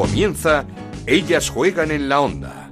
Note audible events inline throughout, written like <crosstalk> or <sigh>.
Comienza Ellas juegan en la onda.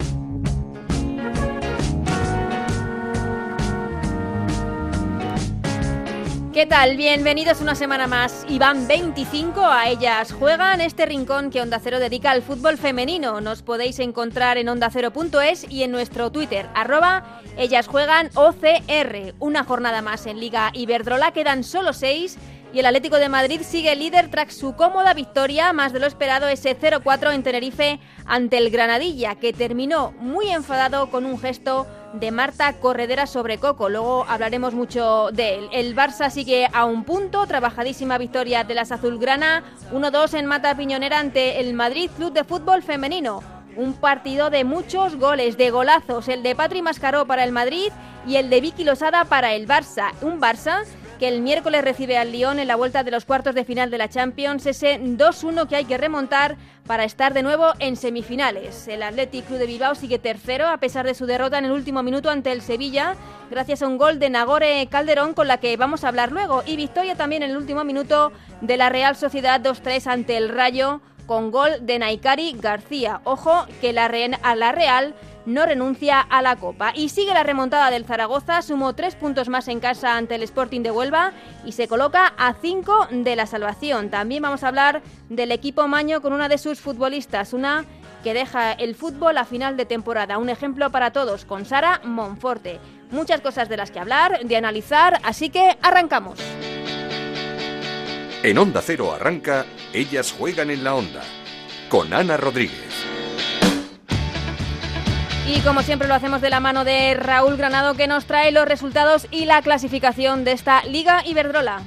¿Qué tal? Bienvenidos una semana más. Y van 25 a ellas. Juegan este rincón que Onda Cero dedica al fútbol femenino. Nos podéis encontrar en ondacero.es y en nuestro Twitter, arroba ellas juegan OCR. Una jornada más en Liga Iberdrola. Quedan solo seis y el Atlético de Madrid sigue líder tras su cómoda victoria, más de lo esperado ese 0-4 en Tenerife ante el Granadilla, que terminó muy enfadado con un gesto de Marta Corredera sobre Coco. Luego hablaremos mucho de él. El Barça sigue a un punto, trabajadísima victoria de las Azulgrana, 1-2 en Mata Piñonera ante el Madrid Club de Fútbol Femenino. Un partido de muchos goles, de golazos, el de Patri Mascaró para el Madrid y el de Vicky Losada para el Barça. Un Barça que el miércoles recibe al Lyon en la vuelta de los cuartos de final de la Champions, ese 2-1 que hay que remontar para estar de nuevo en semifinales. El Athletic Club de Bilbao sigue tercero a pesar de su derrota en el último minuto ante el Sevilla, gracias a un gol de Nagore Calderón con la que vamos a hablar luego, y victoria también en el último minuto de la Real Sociedad 2-3 ante el Rayo con gol de Naikari García. Ojo que la, a la Real no renuncia a la Copa. Y sigue la remontada del Zaragoza, sumó tres puntos más en casa ante el Sporting de Huelva y se coloca a cinco de la salvación. También vamos a hablar del equipo Maño con una de sus futbolistas, una que deja el fútbol a final de temporada. Un ejemplo para todos con Sara Monforte. Muchas cosas de las que hablar, de analizar, así que arrancamos. En Onda Cero arranca, ellas juegan en la onda, con Ana Rodríguez. Y como siempre lo hacemos de la mano de Raúl Granado que nos trae los resultados y la clasificación de esta Liga Iberdrola.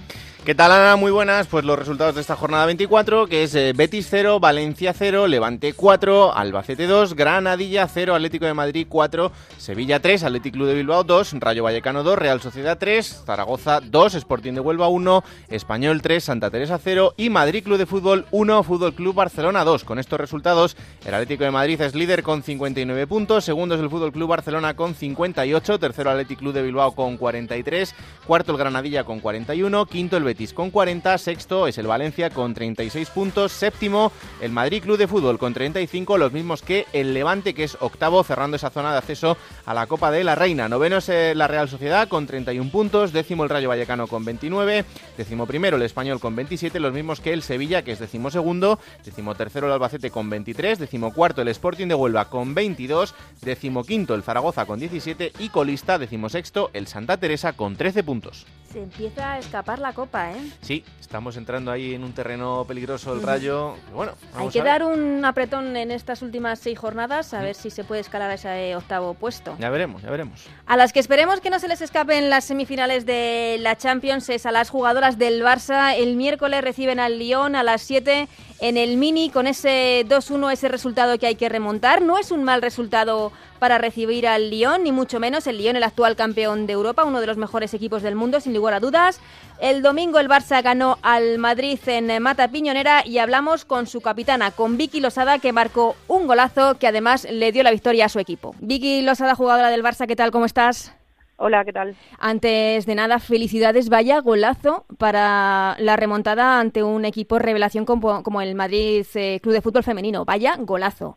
¿Qué tal, Ana? Muy buenas. Pues los resultados de esta jornada 24, que es eh, Betis 0, Valencia 0, Levante 4, Albacete 2, Granadilla 0, Atlético de Madrid 4, Sevilla 3, Atlético Club de Bilbao 2, Rayo Vallecano 2, Real Sociedad 3, Zaragoza 2, Sporting de Huelva 1, Español 3, Santa Teresa 0 y Madrid Club de Fútbol 1, Fútbol Club Barcelona 2. Con estos resultados, el Atlético de Madrid es líder con 59 puntos, segundo es el Fútbol Club Barcelona con 58, tercero Atlético Club de Bilbao con 43, cuarto el Granadilla con 41, quinto el Betis con 40, sexto es el Valencia con 36 puntos, séptimo el Madrid Club de Fútbol con 35, los mismos que el Levante que es octavo cerrando esa zona de acceso a la Copa de la Reina. Noveno es eh, la Real Sociedad con 31 puntos, décimo el Rayo Vallecano con 29, décimo primero el Español con 27, los mismos que el Sevilla que es décimo segundo, décimo tercero el Albacete con 23, décimo cuarto el Sporting de Huelva con 22, décimo quinto el Zaragoza con 17 y colista décimo sexto el Santa Teresa con 13 puntos. Se empieza a escapar la copa, ¿eh? Sí, estamos entrando ahí en un terreno peligroso el rayo. Bueno, hay que dar un apretón en estas últimas seis jornadas a ver si se puede escalar a ese octavo puesto. Ya veremos, ya veremos. A las que esperemos que no se les escapen las semifinales de la Champions es a las jugadoras del Barça. El miércoles reciben al Lyon a las 7 en el Mini con ese 2-1, ese resultado que hay que remontar. No es un mal resultado para recibir al Lyon, ni mucho menos. El Lyon, el actual campeón de Europa, uno de los mejores equipos del mundo, sin lugar a dudas. El domingo el Barça ganó al Madrid en Mata Piñonera y hablamos con su capitana, con Vicky Losada, que marcó un golazo que además le dio la victoria a su equipo. Vicky Losada, jugadora del Barça, ¿qué tal? ¿Cómo estás? Hola, ¿qué tal? Antes de nada, felicidades, vaya golazo para la remontada ante un equipo revelación como, el Madrid eh, Club de Fútbol Femenino. Vaya golazo.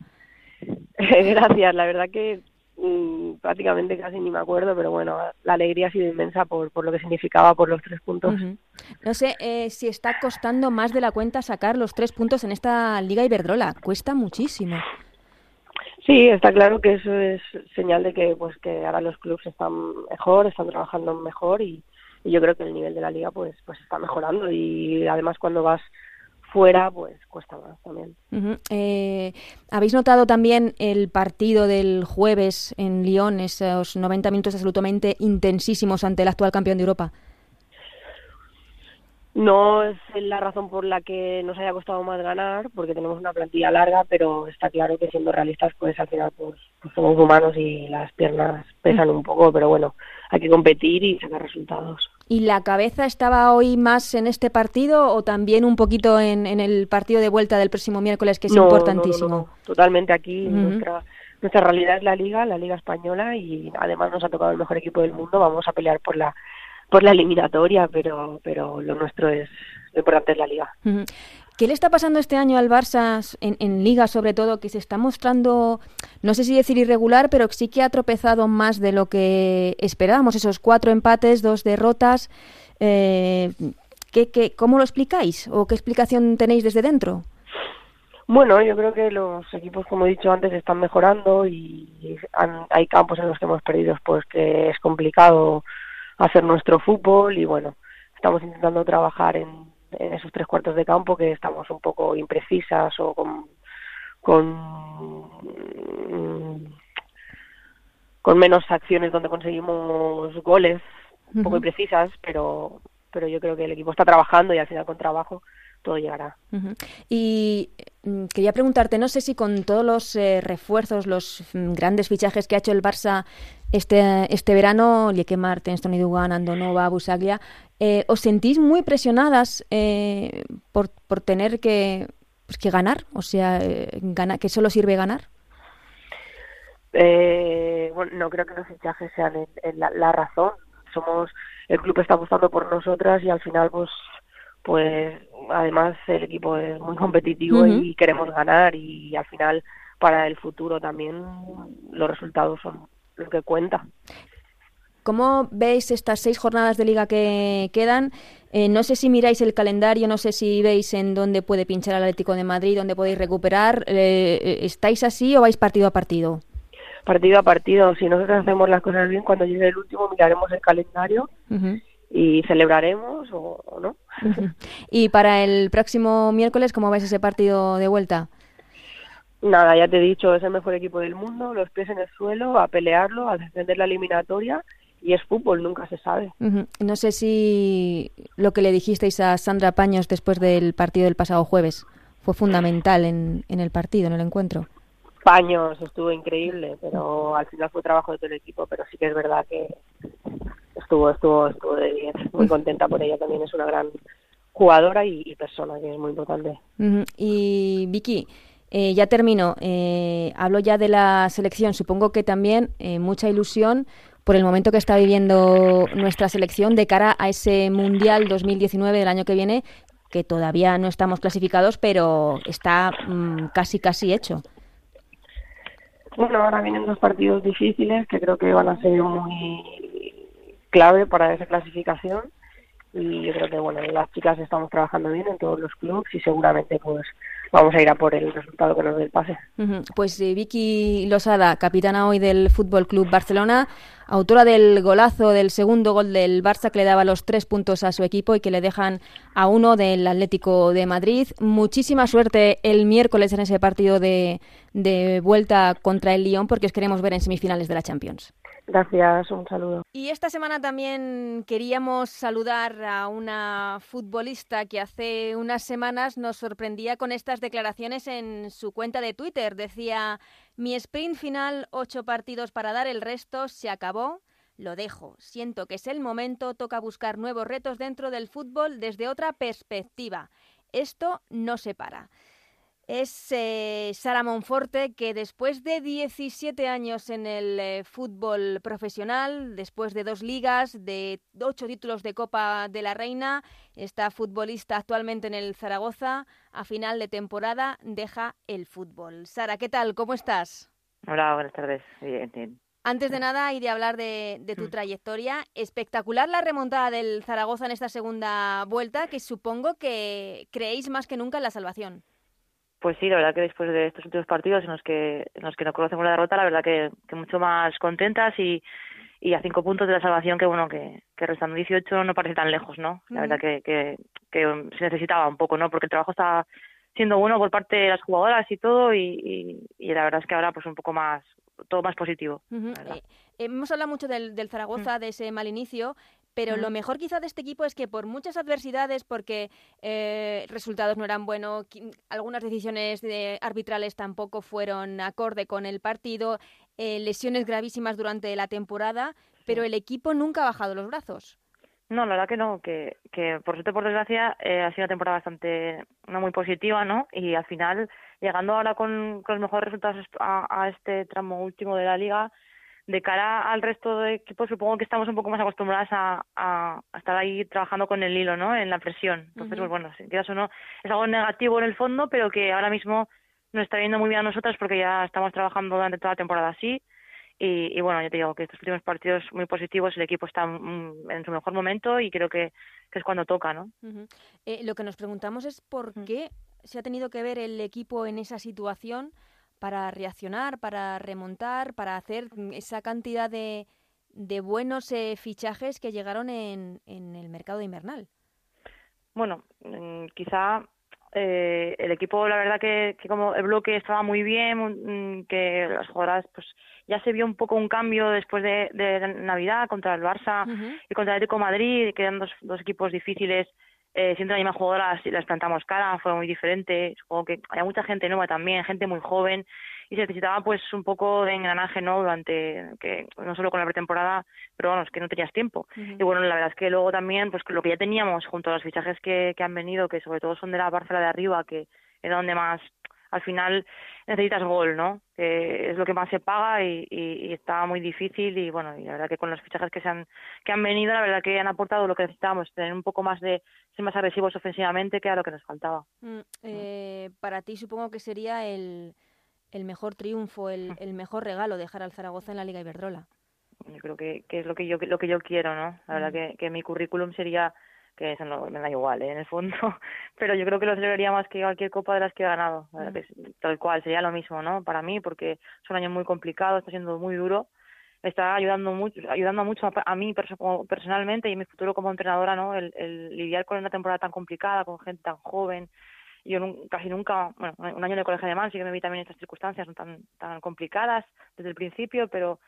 <laughs> Gracias, la verdad que mm, prácticamente casi ni me acuerdo, pero bueno, la alegría ha sido inmensa por, por lo que significaba por los tres puntos. No sé eh, si está costando más de la cuenta sacar los tres puntos en esta Liga Iberdrola. Cuesta muchísimo. Sí, está claro que eso es señal de que pues que ahora los clubes están mejor, están trabajando mejor y, y yo creo que el nivel de la liga pues pues está mejorando y además cuando vas fuera, pues cuesta más también. Eh, ¿Habéis notado también el partido del jueves en Lyon, esos 90 minutos absolutamente intensísimos ante el actual campeón de Europa? No es la razón por la que nos haya costado más ganar, porque tenemos una plantilla larga, pero está claro que siendo realistas, pues al final pues, pues somos humanos y las piernas pesan un poco, pero bueno, hay que competir y sacar resultados. ¿Y la cabeza estaba hoy más en este partido o también un poquito en, el partido de vuelta del próximo miércoles, que es importantísimo? No, totalmente aquí. nuestra, nuestra realidad es la Liga, la Liga Española, y además nos ha tocado el mejor equipo del mundo. Vamos a pelear por la por la eliminatoria, pero, pero lo nuestro es, lo importante es la liga. ¿Qué le está pasando este año al Barça en, Liga, sobre todo, que se está mostrando, no sé si decir irregular, pero sí que ha tropezado más de lo que esperábamos? Esos cuatro empates, dos derrotas. Eh, ¿qué, cómo lo explicáis? ¿O qué explicación tenéis desde dentro? Bueno, yo creo que los equipos, como he dicho antes, están mejorando y hay campos en los que hemos perdido, pues que es complicado hacer nuestro fútbol y bueno, estamos intentando trabajar en en esos tres cuartos de campo que estamos un poco imprecisas o con, con, menos acciones donde conseguimos goles un poco imprecisas, pero, pero yo creo que el equipo está trabajando y al final con trabajo todo llegará. Y mm, quería preguntarte, no sé si con todos los eh, refuerzos, los mm, grandes fichajes que ha hecho el Barça este, este verano, Lieke Martens, Tony Dugan, Andonova, Busaglia, eh, ¿os sentís muy presionadas eh, por, por tener que, pues, que ganar? O sea, que solo sirve ganar. bueno, no creo que los fichajes sean la, la razón. Somos el club está apostando por nosotras y al final pues pues además el equipo es muy competitivo y queremos ganar y al final para el futuro también los resultados son lo que cuenta. ¿Cómo veis estas seis jornadas de liga que quedan? Eh, no sé si miráis el calendario, no sé si veis en dónde puede pinchar el Atlético de Madrid, dónde podéis recuperar. Eh, eh, ¿Estáis así o vais partido a partido? Partido a partido. Si nosotros hacemos las cosas bien, cuando llegue el último miraremos el calendario y celebraremos o, no. ¿Y para el próximo miércoles cómo vais ese partido de vuelta? Nada, ya te he dicho, es el mejor equipo del mundo, los pies en el suelo, a pelearlo, a defender la eliminatoria y es fútbol, nunca se sabe. No sé si lo que le dijisteis a Sandra Paños después del partido del pasado jueves fue fundamental en, en el partido, en el encuentro. Paños estuvo increíble, pero al final fue trabajo de todo el equipo, pero sí que es verdad que estuvo, estuvo, estuvo de bien, muy contenta por ella también, es una gran jugadora y, persona, que es muy importante. Y Vicky, eh, ya termino, eh, hablo ya de la selección, supongo que también eh, mucha ilusión por el momento que está viviendo nuestra selección de cara a ese Mundial 2019 del año que viene, que todavía no estamos clasificados, pero está mm, casi, casi hecho. Bueno, ahora vienen dos partidos difíciles que creo que van a ser muy clave para esa clasificación. Y yo creo que bueno las chicas estamos trabajando bien en todos los clubes y seguramente pues vamos a ir a por el resultado que nos dé el pase. Pues eh, Vicky Losada, capitana hoy del Fútbol Club Barcelona, autora del golazo del segundo gol del Barça que le daba los tres puntos a su equipo y que le dejan a uno del Atlético de Madrid. Muchísima suerte el miércoles en ese partido de, de vuelta contra el Lyon porque os queremos ver en semifinales de la Champions. Gracias, un saludo. Y esta semana también queríamos saludar a una futbolista que hace unas semanas nos sorprendía con estas declaraciones en su cuenta de Twitter. Decía, mi sprint final, ocho partidos para dar el resto, se acabó. Lo dejo. Siento que es el momento, toca buscar nuevos retos dentro del fútbol desde otra perspectiva. Esto no se para es eh, Sara Monforte, que después de 17 años en el eh, fútbol profesional, después de dos ligas, de ocho títulos de Copa de la Reina, esta futbolista actualmente en el Zaragoza, a final de temporada deja el fútbol. Sara, ¿qué tal? ¿Cómo estás? Hola, buenas tardes. Bien, Antes de nada y de hablar de, de tu mm. trayectoria, espectacular la remontada del Zaragoza en esta segunda vuelta, que supongo que creéis más que nunca en la salvación. Pues sí, la verdad que después de estos últimos partidos en los que en los que no conocemos la derrota, la verdad que, que mucho más contentas y, y a cinco puntos de la salvación que bueno que, que restando 18 no parece tan lejos, ¿no? La verdad que, que, que se necesitaba un poco, ¿no? Porque el trabajo está siendo bueno por parte de las jugadoras y todo y, y, la verdad es que ahora pues un poco más todo más positivo. Eh, hemos hablado mucho del, del Zaragoza, mm. de ese mal inicio, pero lo mejor quizá de este equipo es que por muchas adversidades, porque eh, resultados no eran buenos, algunas decisiones de arbitrales tampoco fueron acorde con el partido, eh, lesiones gravísimas durante la temporada, pero el equipo nunca ha bajado los brazos. No, la verdad que no, que, que por suerte, por desgracia, eh, ha sido una temporada bastante, no muy positiva, ¿no? Y al final, llegando ahora con, los mejores resultados a, a este tramo último de la liga, de cara al resto de equipos, supongo que estamos un poco más acostumbradas a, a, estar ahí trabajando con el hilo, ¿no? En la presión. Entonces, pues bueno, si quieras o no, es algo negativo en el fondo, pero que ahora mismo nos está viendo muy bien a nosotras porque ya estamos trabajando durante toda la temporada así. Y, y, bueno, ya te digo que estos últimos partidos muy positivos, el equipo está mm, en su mejor momento y creo que, que es cuando toca, ¿no? eh, lo que nos preguntamos es por qué se ha tenido que ver el equipo en esa situación para reaccionar, para remontar, para hacer esa cantidad de, de buenos eh, fichajes que llegaron en, en el mercado invernal. Bueno, mm, quizá eh, el equipo, la verdad que, que, como el bloque estaba muy bien, mm, que las jugadoras, pues ya se vio un poco un cambio después de, de Navidad contra el Barça y contra el Atlético Madrid, que eran dos, dos equipos difíciles. Eh, siendo la misma jugadora les plantamos cara, fue muy diferente. Supongo que hay mucha gente nueva también, gente muy joven y se necesitaba pues un poco de engranaje no durante que no solo con la pretemporada pero bueno es que no tenías tiempo. Y bueno la verdad es que luego también pues lo que ya teníamos junto a los fichajes que, que han venido que sobre todo son de la parcela de arriba que era donde más al final necesitas gol, ¿no? Que es lo que más se paga y, y, y, está muy difícil y bueno, y la verdad que con los fichajes que se han que han venido, la verdad que han aportado lo que necesitábamos, tener un poco más de ser más agresivos ofensivamente que era lo que nos faltaba. Mm, eh, para ti supongo que sería el el mejor triunfo, el, el mejor regalo dejar al Zaragoza en la Liga Iberdrola. Yo creo que, que es lo que yo lo que yo quiero, ¿no? La verdad que, que mi currículum sería que eso no me da igual ¿eh? en el fondo. <laughs> Pero yo creo que lo celebraría más que cualquier copa de las que he ganado. Mm. tal cual sería lo mismo no para mí porque es un año muy complicado está siendo muy duro. Está ayudando mucho ayudando mucho a, a mí personalmente y mi futuro como entrenadora no el, el lidiar con una temporada tan complicada con gente tan joven. Yo casi nunca, bueno, un año de colegio alemán sí que me vi también estas circunstancias no tan, tan complicadas desde el principio, pero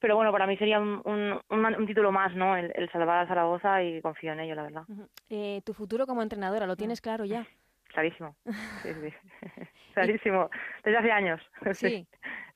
pero bueno, para mí sería un, un, un, título más, ¿no? El, el, salvar a Zaragoza y confío en ello, la verdad. eh, ¿Tu futuro como entrenadora lo tienes claro ya? <laughs> Clarísimo, sí, sí. <laughs> <laughs> Clarísimo, desde hace años. Sí.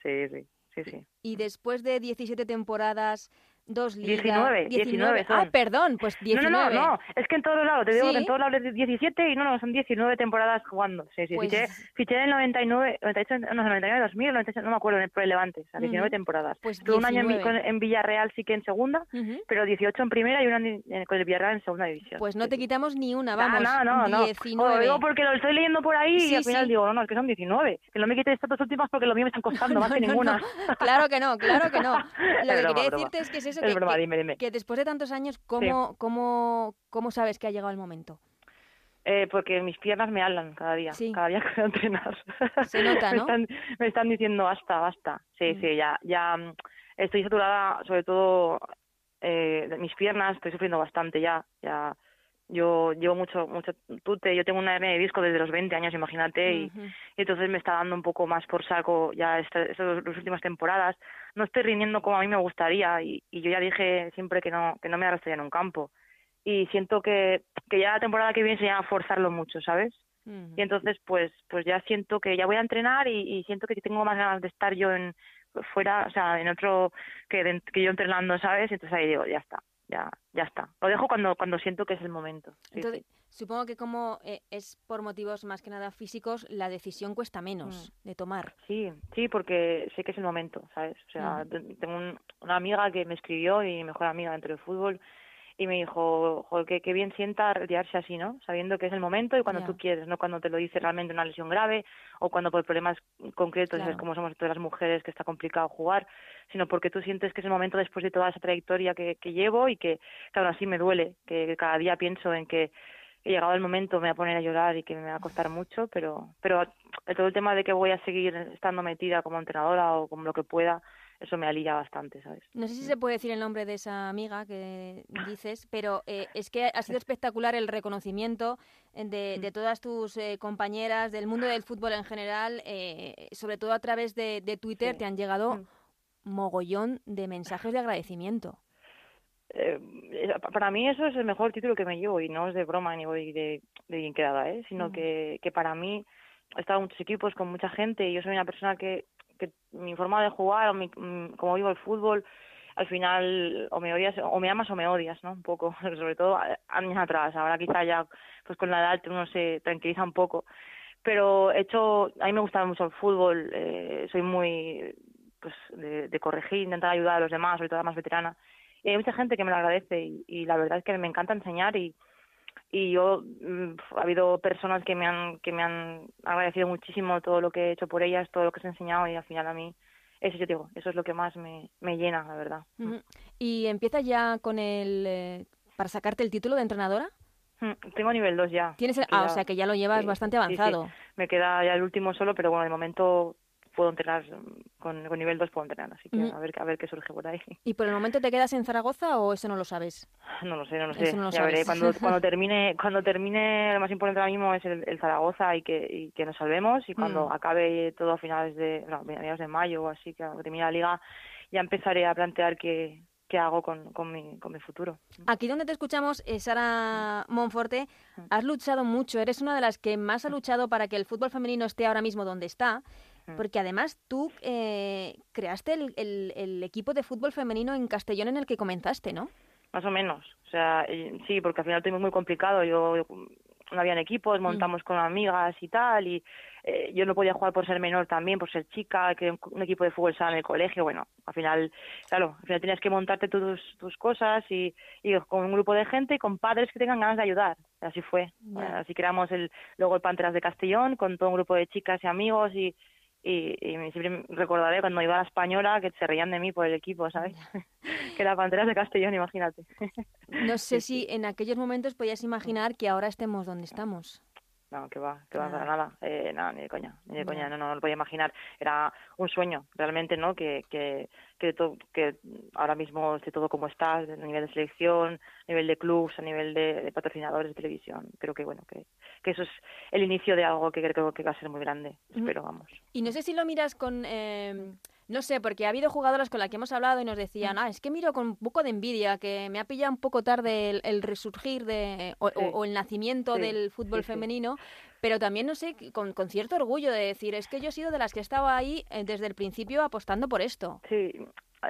sí, sí, sí, sí. Y después de 17 temporadas Dos ligas. 19, 19 son. Ah, perdón, pues 19. No, no, no, es que en todos lados, te digo ¿Sí? que en todos lados es 17 y no, no, son 19 temporadas jugando. Sí, sí, pues... fiché, fiché en el 99, 98, no, 99, 2000, 98, no me acuerdo, en el Levante, o sea, 19 uh -huh. temporadas. Pues Tuve un año en, en, Villarreal sí que en segunda, uh -huh. pero 18 en primera y un año con el Villarreal en segunda división. Pues no te quitamos ni una, vamos, no, no, no, 19. No, digo porque lo estoy leyendo por ahí sí, y al final sí. digo, no, no, es que son 19. Que no me quites estas dos últimas porque lo mío me están costando <laughs> más que ninguna. claro que no, claro que no. <laughs> Lo que quería decirte es que es eso es que, broma, dime, dime que después de tantos años, ¿cómo, sí. cómo, cómo sabes que ha llegado el momento? Eh, porque mis piernas me hablan cada día, sí. cada día <laughs> que voy a entrenar. Se nota, ¿no? me, están, me están diciendo basta, basta. Sí, mm. sí, ya, ya mm, estoy saturada, sobre todo eh, de mis piernas, estoy sufriendo bastante ya, ya. Yo llevo mucho, mucho tute, yo tengo una hernia de disco desde los 20 años, imagínate, y, uh -huh. y, entonces me está dando un poco más por saco ya estas esta, las últimas temporadas. No estoy rindiendo como a mí me gustaría y, y yo ya dije siempre que no, que no me arrastraría en un campo y siento que, que ya la temporada que viene se llama forzarlo mucho, ¿sabes? Uh -huh. Y entonces pues pues ya siento que ya voy a entrenar y, y, siento que tengo más ganas de estar yo en fuera, o sea, en otro que, de, que yo entrenando, ¿sabes? Entonces ahí digo, ya está, ya ya está. Lo dejo cuando cuando siento que es el momento. Sí, Entonces, sí. supongo que como eh, es por motivos más que nada físicos, la decisión cuesta menos mm. de tomar. Sí, sí, porque sé que es el momento, ¿sabes? O sea, mm. tengo un, una amiga que me escribió y mi mejor amiga dentro del fútbol y me dijo, joder, qué, qué bien sienta retirarse así, ¿no? Sabiendo que es el momento y cuando yeah. tú quieres, no cuando te lo dice realmente una lesión grave o cuando por problemas concretos, claro. es como somos todas las mujeres, que está complicado jugar, sino porque tú sientes que es el momento después de toda esa trayectoria que, que llevo y que, claro, así me duele, que cada día pienso en que he llegado el momento me voy a poner a llorar y que me va a costar mucho, pero, pero todo el tema de que voy a seguir estando metida como entrenadora o como lo que pueda, eso me alivia bastante, ¿sabes? No sé si se puede decir el nombre de esa amiga que dices, pero eh, es que ha sido <laughs> espectacular el reconocimiento de, de todas tus eh, compañeras del mundo del fútbol en general, eh, sobre todo a través de, de Twitter, sí. te han llegado mm. mogollón de mensajes de agradecimiento. Eh, para mí eso es el mejor título que me llevo y no es de broma ni voy de, de bien quedada, ¿eh? sino mm. que, que para mí he estado en muchos equipos con mucha gente y yo soy una persona que que mi forma de jugar o mi, mm, como vivo el fútbol al final o me odias o me amas o me odias no un poco <laughs> sobre todo años atrás. Ahora quizá ya pues con la edad uno se tranquiliza un poco. Pero he hecho a mí me gusta mucho el fútbol eh, soy muy pues de, corregir, intentar ayudar a los demás, sobre todo a más veterana. Y hay mucha gente que me lo agradece y, la verdad es que me encanta enseñar y, y yo mm, ha habido personas que me han que me han agradecido muchísimo todo lo que he hecho por ellas, todo lo que se he enseñado y al final a mí eso yo digo, eso es lo que más me, me llena, la verdad. ¿Y empiezas ya con el eh, para sacarte el título de entrenadora? Mm, tengo nivel 2 ya. ¿Tienes ah, o sea que ya lo llevas bastante avanzado. Me queda ya el último solo, pero bueno, de momento puedo entrenar con, nivel 2 puedo entrenar, así que a ver a ver qué surge por ahí. ¿Y por el momento te quedas en Zaragoza o eso no lo sabes? <laughs> No lo sé, no lo sé. ya veré cuando <laughs> cuando termine cuando termine lo más importante ahora mismo es el, Zaragoza y que y que nos salvemos y cuando mm. acabe todo a finales de no, mediados de mayo o así que termine la liga ya empezaré a plantear que qué hago con, con, mi, con mi futuro. Aquí donde te escuchamos, eh, Sara Monforte, has luchado mucho, eres una de las que más ha luchado para que el fútbol femenino esté ahora mismo donde está, porque además tú eh, creaste el, el, el, equipo de fútbol femenino en Castellón en el que comenzaste, ¿no? Más o menos, o sea, sí, porque al final tuvimos muy complicado, yo no habían equipos, mm. montamos con amigas y tal, y eh, yo no podía jugar por ser menor también, por ser chica, que un, equipo de fútbol sala en el colegio, bueno, al final, claro, al final tenías que montarte tus, tus cosas y, y con un grupo de gente y con padres que tengan ganas de ayudar, así fue, así creamos el, luego el Panteras de Castellón con todo un grupo de chicas y amigos y, y, y siempre recordaré cuando iba a la española que se reían de mí por el equipo, ¿sabes? <laughs> que era Panteras de Castellón, imagínate. no <laughs> sé si en aquellos momentos podías imaginar que ahora estemos donde estamos. No, que va, que va, para nada. Eh, nada, ni de coña, ni de coña, no, no, lo podía imaginar. Era un sueño, realmente, ¿no? Que, que, que, que ahora mismo esté todo como está, a nivel de selección, a nivel de clubs, a nivel de, patrocinadores de televisión. Creo que, bueno, que, que eso es el inicio de algo que creo que va a ser muy grande. Espero, vamos. Y no sé si lo miras con... Eh no sé, porque ha habido jugadoras con las que hemos hablado y nos decían, mm. ah, es que miro con un poco de envidia, que me ha pillado un poco tarde el, resurgir de, o, el nacimiento del fútbol femenino, pero también, no sé, con, con, cierto orgullo de decir, es que yo he sido de las que estaba ahí eh, desde el principio apostando por esto. Sí,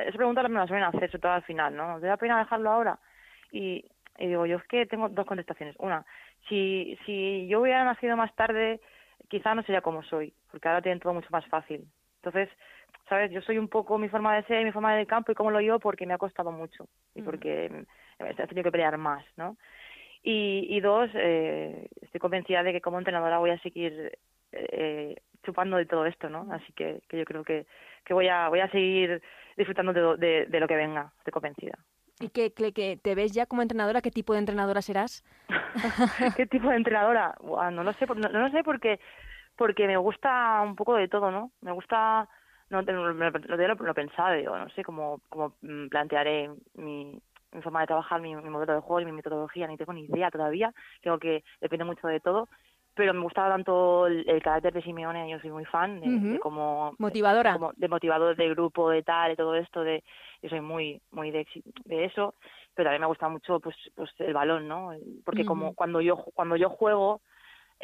esa pregunta me la suelen hacer, sobre todo al final, ¿no? ¿Te da pena dejarlo ahora? Y, y digo, yo es que tengo dos contestaciones. Una, si, si yo hubiera nacido más tarde, quizá no sería como soy, porque ahora tienen todo mucho más fácil. Entonces, ¿sabes? Yo soy un poco mi forma de ser, mi forma de campo y cómo lo yo porque me ha costado mucho y mm. porque he tenido que pelear más, ¿no? Y, y dos, eh, estoy convencida de que como entrenadora voy a seguir eh, chupando de todo esto, ¿no? Así que, que yo creo que, que voy a voy a seguir disfrutando de, de, lo que venga, estoy convencida. ¿Y que, que, te ves ya como entrenadora? ¿Qué tipo de entrenadora serás? <laughs> ¿Qué tipo de entrenadora? no lo sé, no, no lo sé porque porque me gusta un poco de todo, ¿no? Me gusta no, lo, lo, lo, pensaba, digo, no sé cómo, cómo plantearé mi, mi forma de trabajar, mi, modelo de juego y mi metodología, ni tengo ni idea todavía, creo que depende mucho de todo, pero me gustaba tanto el, carácter de Simeone, yo soy muy fan de, como motivadora, de motivador de grupo, de tal, de todo esto, de yo soy muy muy de, de eso, pero también me gusta mucho pues pues el balón, ¿no? Porque como cuando yo cuando yo juego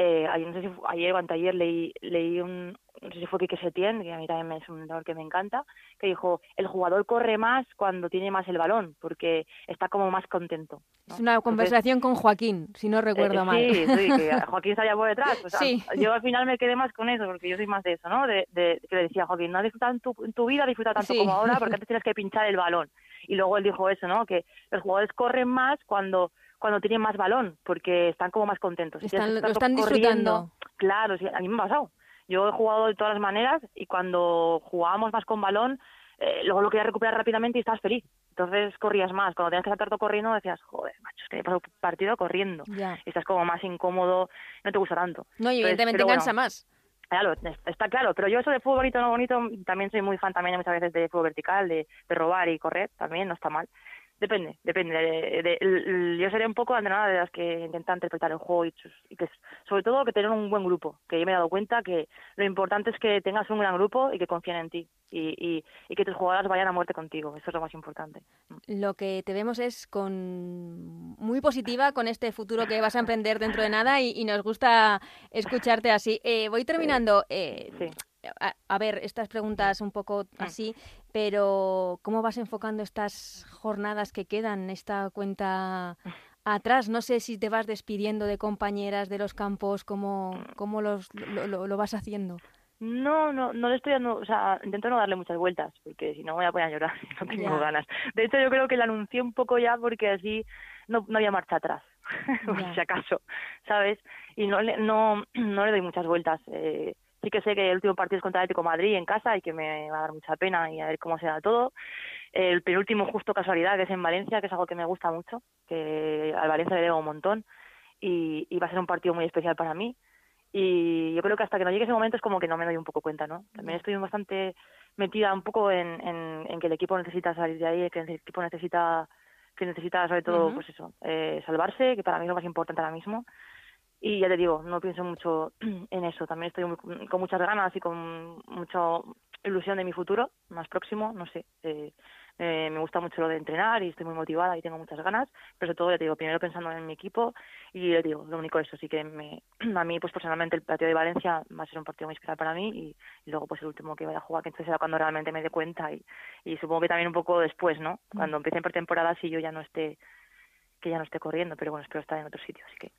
eh, ayer, no sé si ayer o anteayer leí, leí un, no sé si fue Quique Setién, que a mí también es un jugador que me encanta, que dijo, el jugador corre más cuando tiene más el balón, porque está como más contento. Es una conversación con Joaquín, si no recuerdo eh, mal. Sí, sí, que <laughs> Joaquín estaría por detrás. Pues, sí. Yo al final me quedé más con eso, porque yo soy más de eso, ¿no? De, de que le decía Joaquín, no has disfrutado en tu, en tu vida, disfruta tanto como ahora, porque <laughs> antes tienes que pinchar el balón. Y luego él dijo eso, ¿no? Que los jugadores corren más cuando cuando tienen más balón, porque están como más contentos. Están, lo están disfrutando. Claro, sí, a mí me ha pasado. Yo he jugado de todas las maneras y cuando jugábamos más con balón, eh, luego lo querías recuperar rápidamente y estabas feliz. Entonces corrías más. Cuando tenías que estar todo corriendo decías, joder, macho, es que he pasado partido corriendo. Y estás como más incómodo, no te gusta tanto. No, y evidentemente cansa más. Claro, está claro, pero yo eso de fútbol bonito no bonito también soy muy fan también muchas veces de fútbol vertical, de, de robar y correr, también no está mal. Depende, depende. De, yo sería un poco entrenadora de las que intentan interpretar el juego y, que sobre todo que tener un buen grupo. Que yo me he dado cuenta que lo importante es que tengas un gran grupo y que confíen en ti y, y, que tus jugadoras vayan a muerte contigo. Eso es lo más importante. Lo que te vemos es con muy positiva con este futuro que vas a emprender dentro de nada y, nos gusta escucharte así. Eh, voy terminando. Eh, sí a, ver, estas preguntas un poco mm. así, pero ¿cómo vas enfocando estas jornadas que quedan, esta cuenta atrás? No sé si te vas despidiendo de compañeras de los campos, ¿cómo, cómo los, lo, lo, vas haciendo? No, no, no le estoy dando, o sea, intento no darle muchas vueltas, porque si no voy a poner a llorar, <laughs> no tengo ganas. De hecho, yo creo que la anuncié un poco ya porque así no, no había marcha atrás, <laughs> por si acaso, ¿sabes? Y no le, no, no le doy muchas vueltas. Eh, sí que sé que el último partido es contra el Atlético Madrid en casa y que me va a dar mucha pena y a ver cómo se da todo. El penúltimo justo casualidad que es en Valencia, que es algo que me gusta mucho, que al Valencia le debo un montón y, y va a ser un partido muy especial para mí y yo creo que hasta que no llegue ese momento es como que no me doy un poco cuenta, ¿no? También estoy bastante metida un poco en, en, que el equipo necesita salir de ahí, que el equipo necesita que necesita sobre todo pues eso, eh, salvarse, que para mí es lo más importante ahora mismo. Y ya te digo, no pienso mucho <clears throat> en eso. También estoy con muchas ganas y con mucha ilusión de mi futuro más próximo, no sé. Eh, eh, me gusta mucho lo de entrenar y estoy muy motivada y tengo muchas ganas, pero sobre todo, ya te digo, primero pensando en mi equipo y le digo, lo único eso, sí que me, <clears throat> a mí, pues personalmente, el partido de Valencia va a ser un partido muy especial para mí y, luego, pues el último que vaya a jugar, que entonces será cuando realmente me dé cuenta y, y supongo que también un poco después, ¿no? Mm. Cuando empiecen por temporada, si yo ya no esté que ya no esté corriendo, pero bueno, espero estar en otro sitio, así que...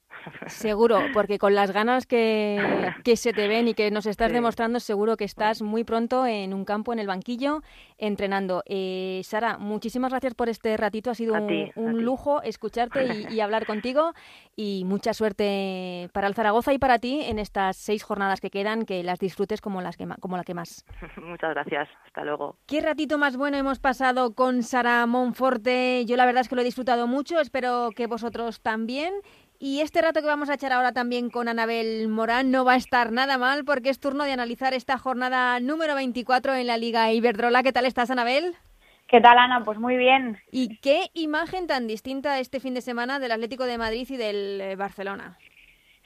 Seguro, porque con las ganas que, <laughs> que se te ven y que nos estás demostrando, seguro que estás muy pronto en un campo, en el banquillo, entrenando. Eh, Sara, muchísimas gracias por este ratito, ha sido un, lujo escucharte y, hablar contigo y mucha suerte para el Zaragoza y para ti en estas seis jornadas que quedan, que las disfrutes como, las que, como la que más. <laughs> Muchas gracias, hasta luego. Qué ratito más bueno hemos pasado con Sara Monforte, yo la verdad es que lo he disfrutado mucho, espero que vosotros también. Y este rato que vamos a echar ahora también con Anabel Morán no va a estar nada mal porque es turno de analizar esta jornada número 24 en la Liga Iberdrola. ¿Qué tal estás, Anabel? ¿Qué tal, Ana? Pues muy bien. ¿Y qué imagen tan distinta este fin de semana del Atlético de Madrid y del eh, Barcelona?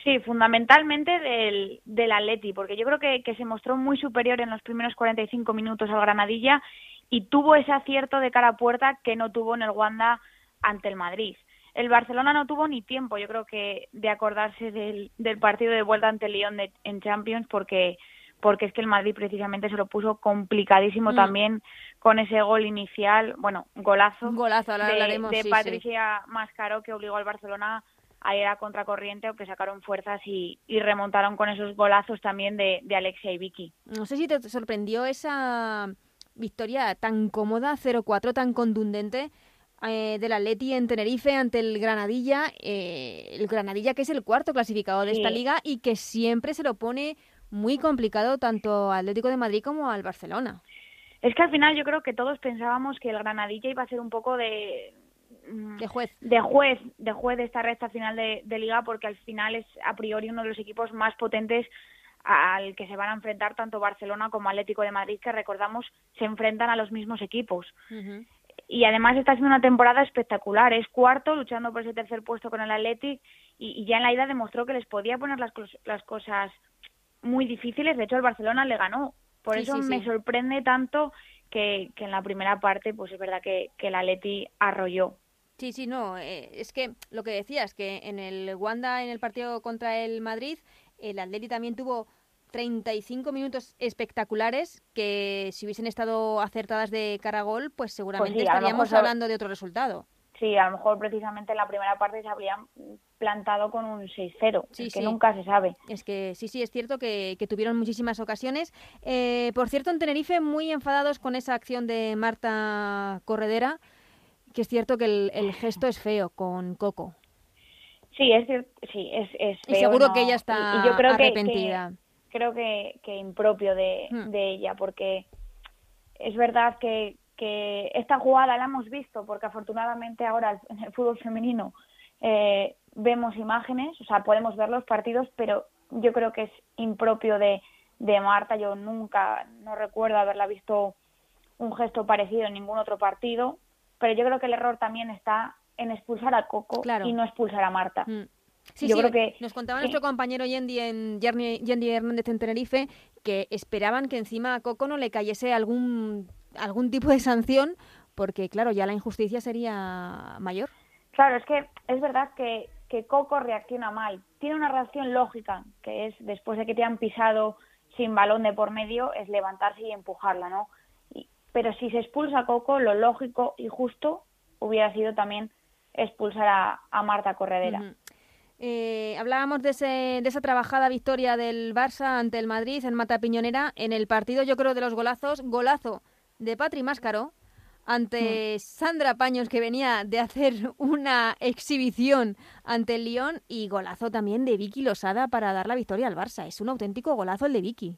Sí, fundamentalmente del, del Atleti, porque yo creo que, que se mostró muy superior en los primeros 45 minutos al Granadilla y tuvo ese acierto de cara a puerta que no tuvo en el Wanda ante el Madrid el Barcelona no tuvo ni tiempo, yo creo que, de acordarse del, del partido de vuelta ante el Lyon en Champions, porque porque es que el Madrid precisamente se lo puso complicadísimo mm. también con ese gol inicial, bueno, golazo, golazo de, de Patricia Mascaro que obligó al Barcelona a ir a contracorriente, aunque sacaron fuerzas y, y remontaron con esos golazos también de, de Alexia y Vicky. No sé si te sorprendió esa victoria tan cómoda, 0-4, tan contundente eh, del Atleti en Tenerife ante el Granadilla, eh, el Granadilla que es el cuarto clasificado de esta liga y que siempre se lo pone muy complicado tanto al Atlético de Madrid como al Barcelona. Es que al final yo creo que todos pensábamos que el Granadilla iba a ser un poco de mm, de juez. de juez de juez de esta recta final de, liga porque al final es a priori uno de los equipos más potentes al que se van a enfrentar tanto Barcelona como Atlético de Madrid que recordamos se enfrentan a los mismos equipos y además está haciendo una temporada espectacular. Es cuarto, luchando por ese tercer puesto con el Athletic y, ya en la ida demostró que les podía poner las, las cosas muy difíciles. De hecho, el Barcelona le ganó. Por eso me sorprende tanto que, que, en la primera parte, pues es verdad que, que el Atleti arrolló. Sí, sí, no. Eh, es que lo que decías, que en el Wanda, en el partido contra el Madrid, el Atleti también tuvo 35 minutos espectaculares que si hubiesen estado acertadas de cara a gol, pues seguramente pues estaríamos hablando de otro resultado. Sí, a lo mejor precisamente en la primera parte se habrían plantado con un 6-0, que nunca se sabe. Es que sí, sí, es cierto que, tuvieron muchísimas ocasiones. Eh, por cierto, en Tenerife muy enfadados con esa acción de Marta Corredera, que es cierto que el, gesto es feo con Coco. Sí, es, sí, es, es feo. Y seguro que ella está yo creo arrepentida creo que, que impropio de, hmm. de ella, porque es verdad que, que esta jugada la hemos visto, porque afortunadamente ahora en el fútbol femenino eh, vemos imágenes, o sea, podemos ver los partidos, pero yo creo que es impropio de, de Marta. Yo nunca, no recuerdo haberla visto un gesto parecido en ningún otro partido, pero yo creo que el error también está en expulsar a Coco y no expulsar a Marta. Hmm. Sí, Yo creo que nos contaba nuestro compañero Yendi en Yendi Hernández en Tenerife que esperaban que encima a Coco no le cayese algún algún tipo de sanción porque claro, ya la injusticia sería mayor. Claro, es que es verdad que, que Coco reacciona mal. Tiene una reacción lógica, que es después de que te han pisado sin balón de por medio, es levantarse y empujarla, ¿no? pero si se expulsa a Coco, lo lógico y justo hubiera sido también expulsar a, Marta Corredera. Eh, hablábamos de, ese, de esa trabajada victoria del Barça ante el Madrid en Mata Piñonera. En el partido, yo creo, de los golazos, golazo de Patri Máscaro ante mm. Sandra Paños, que venía de hacer una exhibición ante el Lyon, y golazo también de Vicky Losada para dar la victoria al Barça. Es un auténtico golazo el de Vicky.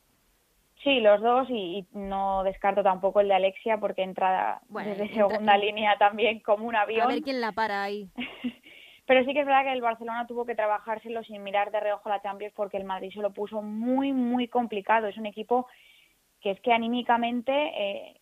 Sí, los dos y, no descarto tampoco el de Alexia porque entra desde segunda línea también como un avión. A ver quién la para ahí. <laughs> Pero sí que es verdad que el Barcelona tuvo que trabajárselo sin mirar de reojo a la Champions porque el Madrid se lo puso muy, muy complicado. Es un equipo que es que anímicamente eh,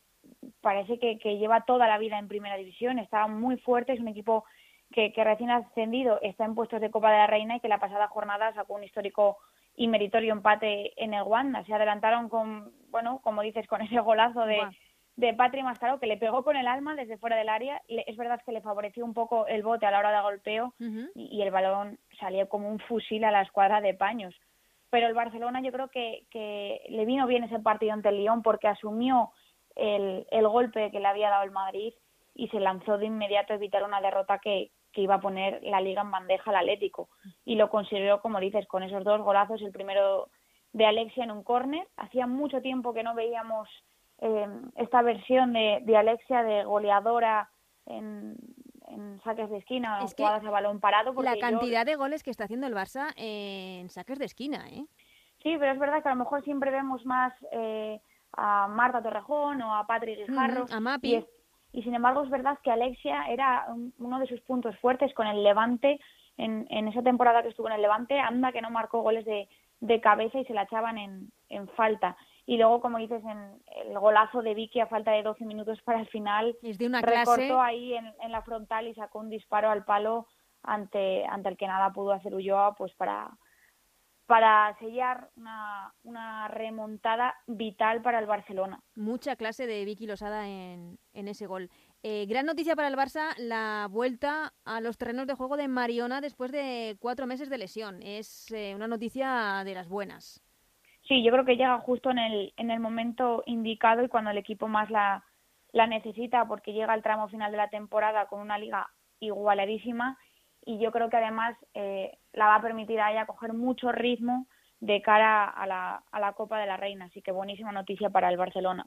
parece que, lleva toda la vida en primera división, está muy fuerte, es un equipo que, que recién ascendido está en puestos de Copa de la Reina y que la pasada jornada sacó un histórico y meritorio empate en el Wanda. Se adelantaron con, bueno, como dices, con ese golazo de, de Patri Mascaro que le pegó con el alma desde fuera del área. Es verdad que le favoreció un poco el bote a la hora de golpeo y, el balón salió como un fusil a la escuadra de paños. Pero el Barcelona yo creo que, que le vino bien ese partido ante el Lyon porque asumió el, el golpe que le había dado el Madrid y se lanzó de inmediato a evitar una derrota que, que iba a poner la liga en bandeja al Atlético. Y lo consiguió, como dices, con esos dos golazos, el primero de Alexia en un córner. Hacía mucho tiempo que no veíamos eh, esta versión de, de, Alexia de goleadora en, saques de esquina o jugadas de balón parado. la cantidad de goles que está haciendo el Barça en saques de esquina, ¿eh? Sí, pero es verdad que a lo mejor siempre vemos más eh, a Marta Torrejón o a Patrick Guijarro. a Mapi. Y, sin embargo es verdad que Alexia era uno de sus puntos fuertes con el Levante. En, en esa temporada que estuvo en el Levante, anda que no marcó goles de, de cabeza y se la echaban en, en falta y luego como dices en el golazo de Vicky a falta de 12 minutos para el final es de una recortó ahí en, en, la frontal y sacó un disparo al palo ante ante el que nada pudo hacer Ulloa pues para para sellar una, una remontada vital para el Barcelona. Mucha clase de Vicky Losada en, en ese gol. Eh, gran noticia para el Barça, la vuelta a los terrenos de juego de Mariona después de cuatro meses de lesión. Es eh, una noticia de las buenas. Sí, yo creo que llega justo en el, en el momento indicado y cuando el equipo más la, la necesita porque llega al tramo final de la temporada con una liga igualadísima y yo creo que además eh, la va a permitir a ella coger mucho ritmo de cara a la, a la Copa de la Reina. Así que buenísima noticia para el Barcelona.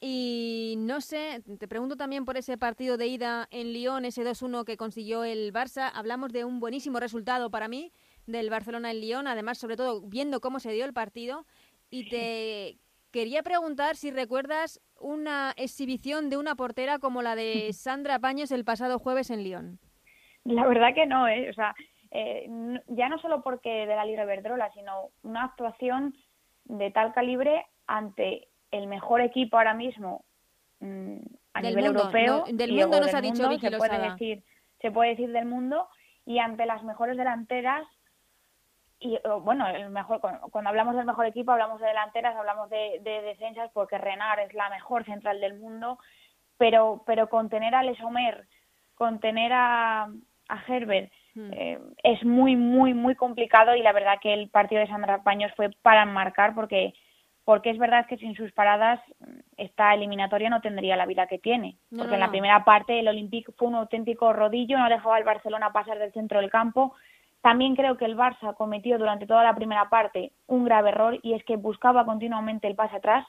Y no sé, te pregunto también por ese partido de ida en Lyon, ese 2-1 que consiguió el Barça. Hablamos de un buenísimo resultado para mí del Barcelona en Lyon, además sobre todo viendo cómo se dio el partido. Y te quería preguntar si recuerdas una exhibición de una portera como la de <laughs> Sandra Paños el pasado jueves en Lyon. La verdad que no, ¿eh? O sea, eh, ya no solo porque de la Liga Iberdrola, sino una actuación de tal calibre ante el mejor equipo ahora mismo mm, a nivel europeo. del mundo nos ha dicho se puede decir Se puede decir del mundo y ante las mejores delanteras y bueno, el mejor cuando hablamos del mejor equipo hablamos de delanteras, hablamos de, defensas porque Renard es la mejor central del mundo, pero pero contener a Lesomer, contener a, a Herbert hmm. eh, es muy muy muy complicado y la verdad que el partido de Sandra Paños fue para marcar porque porque es verdad que sin sus paradas esta eliminatoria no tendría la vida que tiene. porque en la primera parte el Olympique fue un auténtico rodillo, no dejaba al Barcelona pasar del centro del campo, también creo que el Barça cometió durante toda la primera parte un grave error y es que buscaba continuamente el pase atrás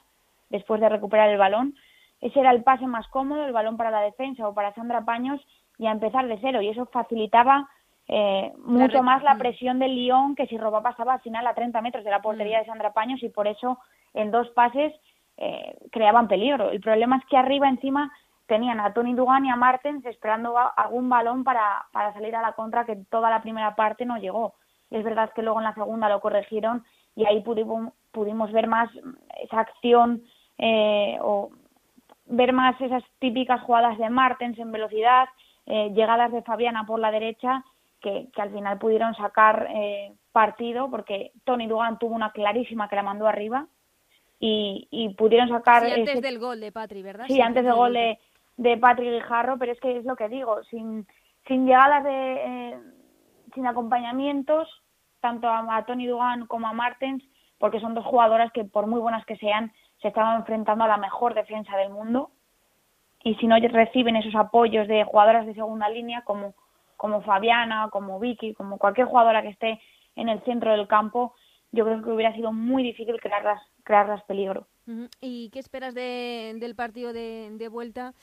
después de recuperar el balón. Ese era el pase más cómodo, el balón para la defensa o para Sandra Paños y a empezar de cero y eso facilitaba eh, mucho más la mm. presión del Lyon que si robaba pasaba al final a 30 metros de la portería mm. de Sandra Paños y por eso en dos pases eh, creaban peligro. El problema es que arriba encima tenían a Tony Dugan y a Martens esperando algún balón para, para salir a la contra que toda la primera parte no llegó. Es verdad que luego en la segunda lo corrigieron y ahí pudimos, pudimos ver más esa acción eh, o ver más esas típicas jugadas de Martens en velocidad, eh, llegadas de Fabiana por la derecha que, que al final pudieron sacar eh, partido porque Tony Dugan tuvo una clarísima que la mandó arriba y, y pudieron sacar... Sí, antes del gol de Patri, ¿verdad? Sí, antes del gol de, de Patrick Jarro, pero es que es lo que digo, sin, sin llegadas de, eh, sin acompañamientos, tanto a, Tony Dugan como a Martens, porque son dos jugadoras que por muy buenas que sean, se estaban enfrentando a la mejor defensa del mundo, y si no reciben esos apoyos de jugadoras de segunda línea, como, como Fabiana, como Vicky, como cualquier jugadora que esté en el centro del campo, yo creo que hubiera sido muy difícil crearlas, crearlas peligro. ¿Y qué esperas del partido de, vuelta?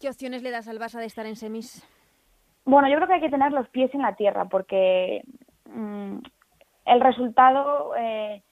¿Qué opciones le das al Barça de estar en semis? Bueno, yo creo que hay que tener los pies en la tierra porque mm, el resultado eh,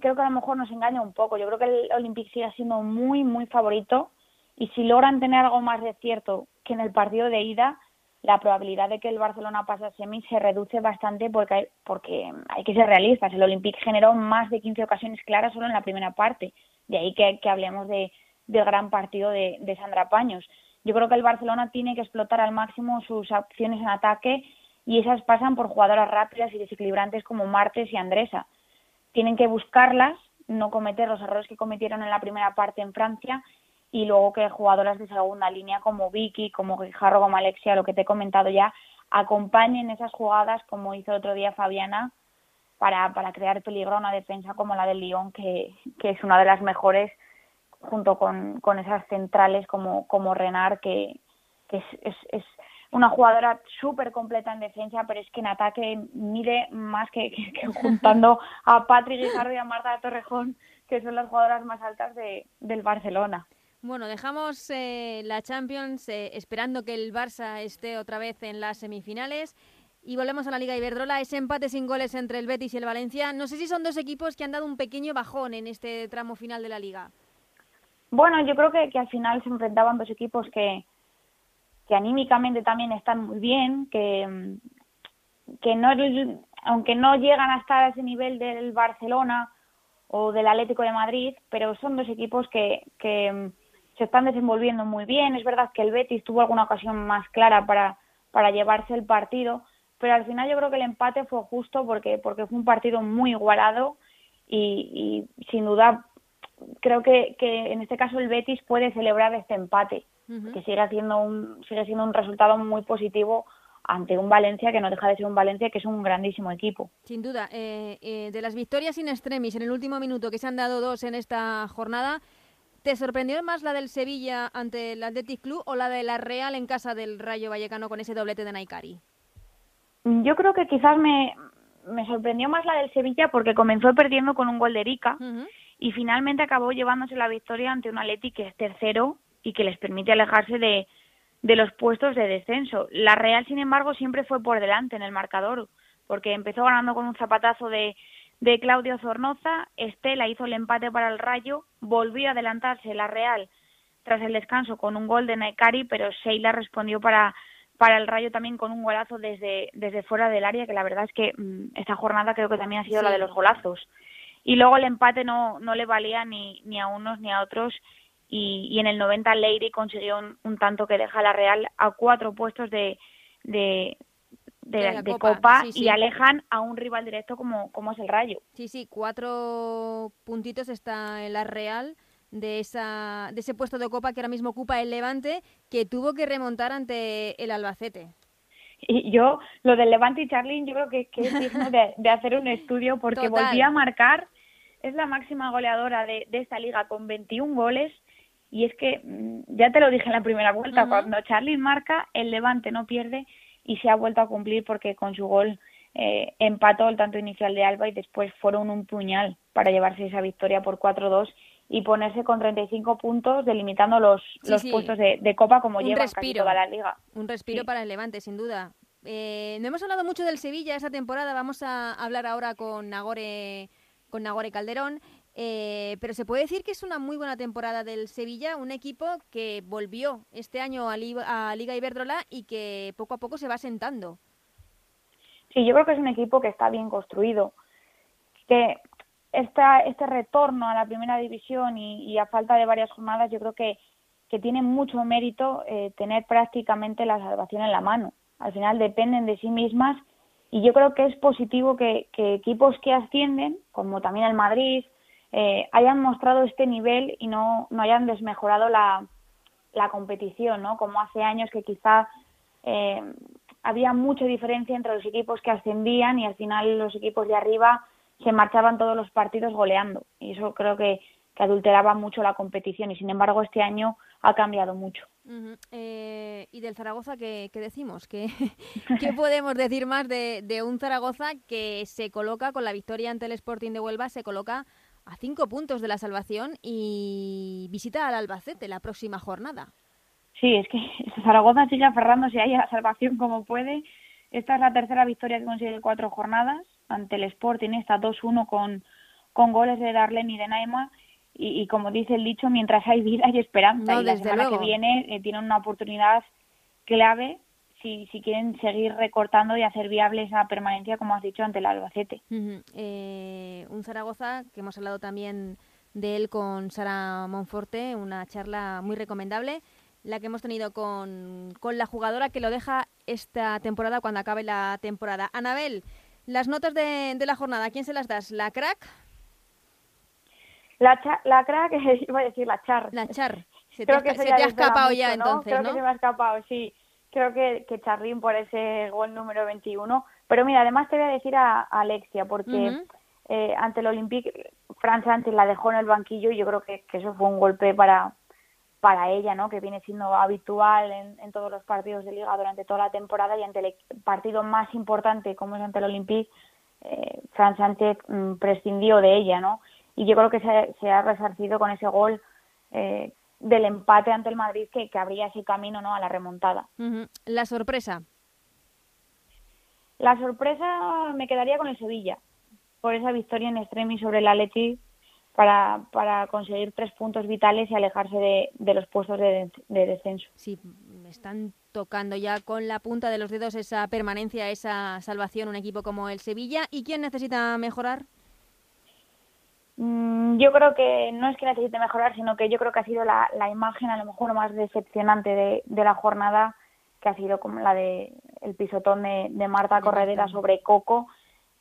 creo que a lo mejor nos engaña un poco. Yo creo que el Olympique sigue siendo muy, muy favorito y si logran tener algo más de cierto que en el partido de ida, la probabilidad de que el Barcelona pase a semis se reduce bastante porque hay, porque hay que ser realistas. El Olympique generó más de 15 ocasiones claras solo en la primera parte. De ahí que, hablemos de, del gran partido de, de Sandra Paños. Yo creo que el Barcelona tiene que explotar al máximo sus opciones en ataque y esas pasan por jugadoras rápidas y desequilibrantes como Martes y Andresa. Tienen que buscarlas, no cometer los errores que cometieron en la primera parte en Francia y luego que jugadoras de segunda línea como Vicky, como Guijarro, como Alexia, lo que te he comentado ya, acompañen esas jugadas como hizo el otro día Fabiana para, para crear peligro a una defensa como la del Lyon, que, que es una de las mejores junto con, con esas centrales como, como Renard, que, que es, es, es una jugadora súper completa en defensa, pero es que en ataque mide más que, que, <laughs> juntando a Patrick Guijarro y a Marta Torrejón, que son las jugadoras más altas de, del Barcelona. Bueno, dejamos eh, la Champions eh, esperando que el Barça esté otra vez en las semifinales y volvemos a la Liga Iberdrola. Ese empate sin goles entre el Betis y el Valencia. No sé si son dos equipos que han dado un pequeño bajón en este tramo final de la Liga. Bueno, yo creo que, que al final se enfrentaban dos equipos que, que anímicamente también están muy bien, que, que no, aunque no llegan a estar a ese nivel del Barcelona o del Atlético de Madrid, pero son dos equipos que, que se están desenvolviendo muy bien. Es verdad que el Betis tuvo alguna ocasión más clara para, para llevarse el partido, pero al final yo creo que el empate fue justo porque, porque fue un partido muy igualado y, sin duda creo que, que, en este caso el Betis puede celebrar este empate, que sigue siendo un, sigue siendo un resultado muy positivo ante un Valencia que no deja de ser un Valencia que es un grandísimo equipo. Sin duda, eh, eh, de las victorias in extremis en el último minuto que se han dado dos en esta jornada, ¿Te sorprendió más la del Sevilla ante el Athletic Club o la de la Real en casa del Rayo Vallecano con ese doblete de Naikari? Yo creo que quizás me, me sorprendió más la del Sevilla porque comenzó perdiendo con un gol de Erika y finalmente acabó llevándose la victoria ante un Athletic que es tercero y que les permite alejarse de, de los puestos de descenso. La Real, sin embargo, siempre fue por delante en el marcador porque empezó ganando con un zapatazo de de Claudio Zornoza. Estela hizo el empate para el Rayo, volvió a adelantarse la Real tras el descanso con un gol de Naikari, pero Sheila respondió para, para el Rayo también con un golazo desde, desde fuera del área, que la verdad es que mm, esta jornada creo que también ha sido la de los golazos. Y luego el empate no, no le valía ni, ni a unos ni a otros. Y, y en el 90 Leiri consiguió un, tanto que deja a la Real a cuatro puestos de, de, de, Copa, y alejan a un rival directo como, como es el Rayo. Sí, sí, cuatro puntitos está en la Real de, esa, de ese puesto de Copa que ahora mismo ocupa el Levante, que tuvo que remontar ante el Albacete. Y yo, lo del Levante y Charlín, yo creo que, es digno de, hacer un estudio porque volvía a marcar, es la máxima goleadora de, de esta liga con 21 goles. Y es que, mm, ya te lo dije en la primera vuelta, cuando Charlín marca, el Levante no pierde y se ha vuelto a cumplir porque con su gol eh, empató el tanto inicial de Alba y después fueron un puñal para llevarse esa victoria por 4-2 y ponerse con 35 puntos, delimitando los, los puestos de, Copa como lleva casi toda la liga. Un respiro para el Levante, sin duda. Eh, no hemos hablado mucho del Sevilla esa temporada, vamos a hablar ahora con Nagore, con Nagore Calderón. Eh, pero se puede decir que es una muy buena temporada del Sevilla, un equipo que volvió este año a, Liga Iberdrola y que poco a poco se va sentando. Sí, yo creo que es un equipo que está bien construido, que esta, este retorno a la primera división y, a falta de varias jornadas, yo creo que, que tiene mucho mérito eh, tener prácticamente la salvación en la mano. Al final dependen de sí mismas y yo creo que es positivo que equipos que ascienden, como también el Madrid, eh, hayan mostrado este nivel y no, no hayan desmejorado la, la competición, ¿no? Como hace años que quizá eh, había mucha diferencia entre los equipos que ascendían y al final los equipos de arriba se marchaban todos los partidos goleando y eso creo que, que adulteraba mucho la competición y sin embargo este año ha cambiado mucho. Eh, ¿Y del Zaragoza qué, decimos? ¿Qué, <laughs> ¿Qué, podemos decir más de, de, un Zaragoza que se coloca con la victoria ante el Sporting de Huelva, se coloca a cinco puntos de la salvación y visita al Albacete la próxima jornada? Sí, es que <laughs> Zaragoza sigue aferrándose ahí a la salvación como puede. Esta es la tercera victoria que consigue cuatro jornadas ante el Sporting, está 2-1 con, con goles de Darlene y de Naima y, como dice el dicho, mientras hay vida hay esperanza. y la semana que viene eh, tienen una oportunidad clave si, si quieren seguir recortando y hacer viable esa permanencia, como has dicho, ante el Albacete. Eh, un Zaragoza que hemos hablado también de él con Sara Monforte, una charla muy recomendable, la que hemos tenido con, con la jugadora que lo deja esta temporada cuando acabe la temporada. Anabel, las notas de, de la jornada, ¿a quién se las das? ¿La crack? La, la crack, <laughs> iba a decir la char. La char. Se te, que se te ha escapado ya entonces, Creo que se me ha escapado, sí. Creo que, que Charrín por ese gol número 21. Pero mira, además te voy a decir a, Alexia, porque eh, ante el Olympique, Fran Sánchez la dejó en el banquillo y yo creo que, que eso fue un golpe para, para ella, ¿no? que viene siendo habitual en, en, todos los partidos de liga durante toda la temporada y ante el partido más importante como es ante el Olympique, eh, Fran Sánchez mm, prescindió de ella, ¿no? y yo creo que se, ha resarcido con ese gol eh, del empate ante el Madrid que, que, abría ese camino ¿no? a la remontada. La sorpresa. La sorpresa me quedaría con el Sevilla, por esa victoria en extremis sobre el Atleti para, para conseguir tres puntos vitales y alejarse de, de los puestos de, de, descenso. Sí, me están tocando ya con la punta de los dedos esa permanencia, esa salvación, un equipo como el Sevilla. ¿Y quién necesita mejorar? Mm, yo creo que no es que necesite mejorar, sino que yo creo que ha sido la, la imagen a lo mejor más decepcionante de, de, la jornada, que ha sido como la de el pisotón de, de Marta Corredera sobre Coco,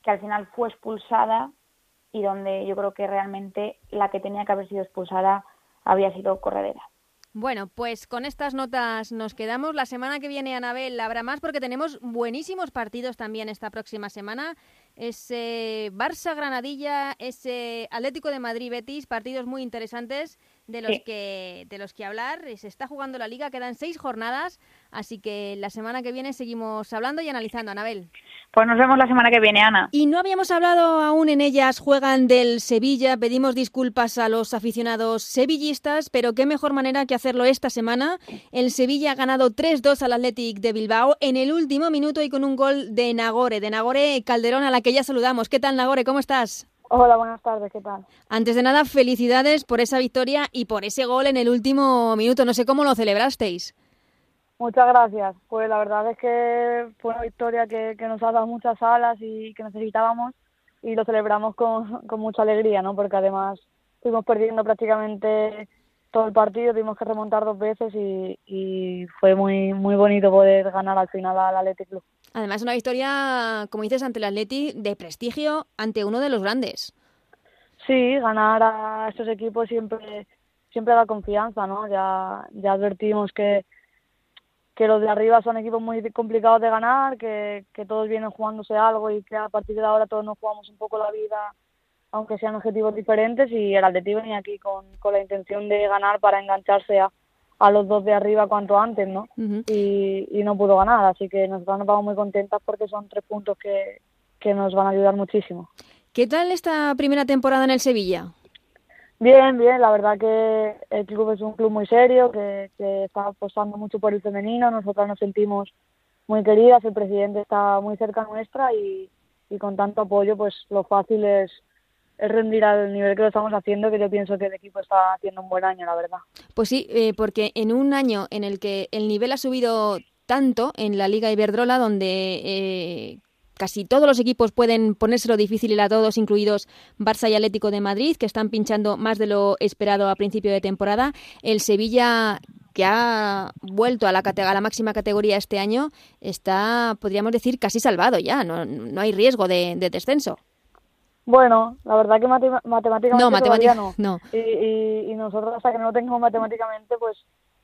que al final fue expulsada y donde yo creo que realmente la que tenía que haber sido expulsada había sido Corredera. Bueno, pues con estas notas nos quedamos. La semana que viene, Anabel, habrá más porque tenemos buenísimos partidos también esta próxima semana ese Barça Granadilla, ese Atlético de Madrid Betis, partidos muy interesantes de los que de los que hablar. Se está jugando la liga, quedan seis jornadas, así que la semana que viene seguimos hablando y analizando, Anabel. Pues nos vemos la semana que viene, Ana. Y no habíamos hablado aún en ellas, juegan del Sevilla, pedimos disculpas a los aficionados sevillistas, pero qué mejor manera que hacerlo esta semana. El Sevilla ha ganado 3-2 al Athletic de Bilbao en el último minuto y con un gol de Nagore, de Nagore Calderón a la que ya saludamos. ¿Qué tal, Nagore? ¿Cómo estás? Hola, buenas tardes, ¿qué tal? Antes de nada, felicidades por esa victoria y por ese gol en el último minuto. No sé cómo lo celebrasteis. Muchas gracias. Pues la verdad es que fue una victoria que, nos ha dado muchas alas y que necesitábamos y lo celebramos con, con mucha alegría, ¿no? Porque además fuimos perdiendo prácticamente todo el partido, tuvimos que remontar dos veces y, y fue muy muy bonito poder ganar al final al Athletic Club. Además, una victoria, como dices, ante el Atleti de prestigio, ante uno de los grandes. Sí, ganar a estos equipos siempre siempre da confianza, ¿no? Ya, ya advertimos que, que los de arriba son equipos muy complicados de ganar, que, que todos vienen jugándose algo y que a partir de ahora todos nos jugamos un poco la vida, aunque sean objetivos diferentes, y el Atleti venía aquí con, con la intención de ganar para engancharse a, a los dos de arriba cuanto antes, ¿no? y, y, no pudo ganar, así que nos vamos muy contentas porque son tres puntos que, que nos van a ayudar muchísimo. ¿Qué tal esta primera temporada en el Sevilla? Bien, bien, la verdad que el club es un club muy serio, que, que está apostando mucho por el femenino, nosotras nos sentimos muy queridas, el presidente está muy cerca nuestra y, y con tanto apoyo pues lo fácil es rendir al nivel que lo estamos haciendo, que yo pienso que el equipo está haciendo un buen año, la verdad. Pues sí, eh, porque en un año en el que el nivel ha subido tanto en la Liga Iberdrola, donde eh, casi todos los equipos pueden ponérselo difícil a todos, incluidos Barça y Atlético de Madrid, que están pinchando más de lo esperado a principio de temporada. El Sevilla que ha vuelto a la, a la máxima categoría este año, está, podríamos decir, casi salvado ya, no, no hay riesgo de descenso. Bueno, la verdad que matemáticamente no, matemática, no. no. Y, y, nosotros hasta que no lo tengamos matemáticamente, pues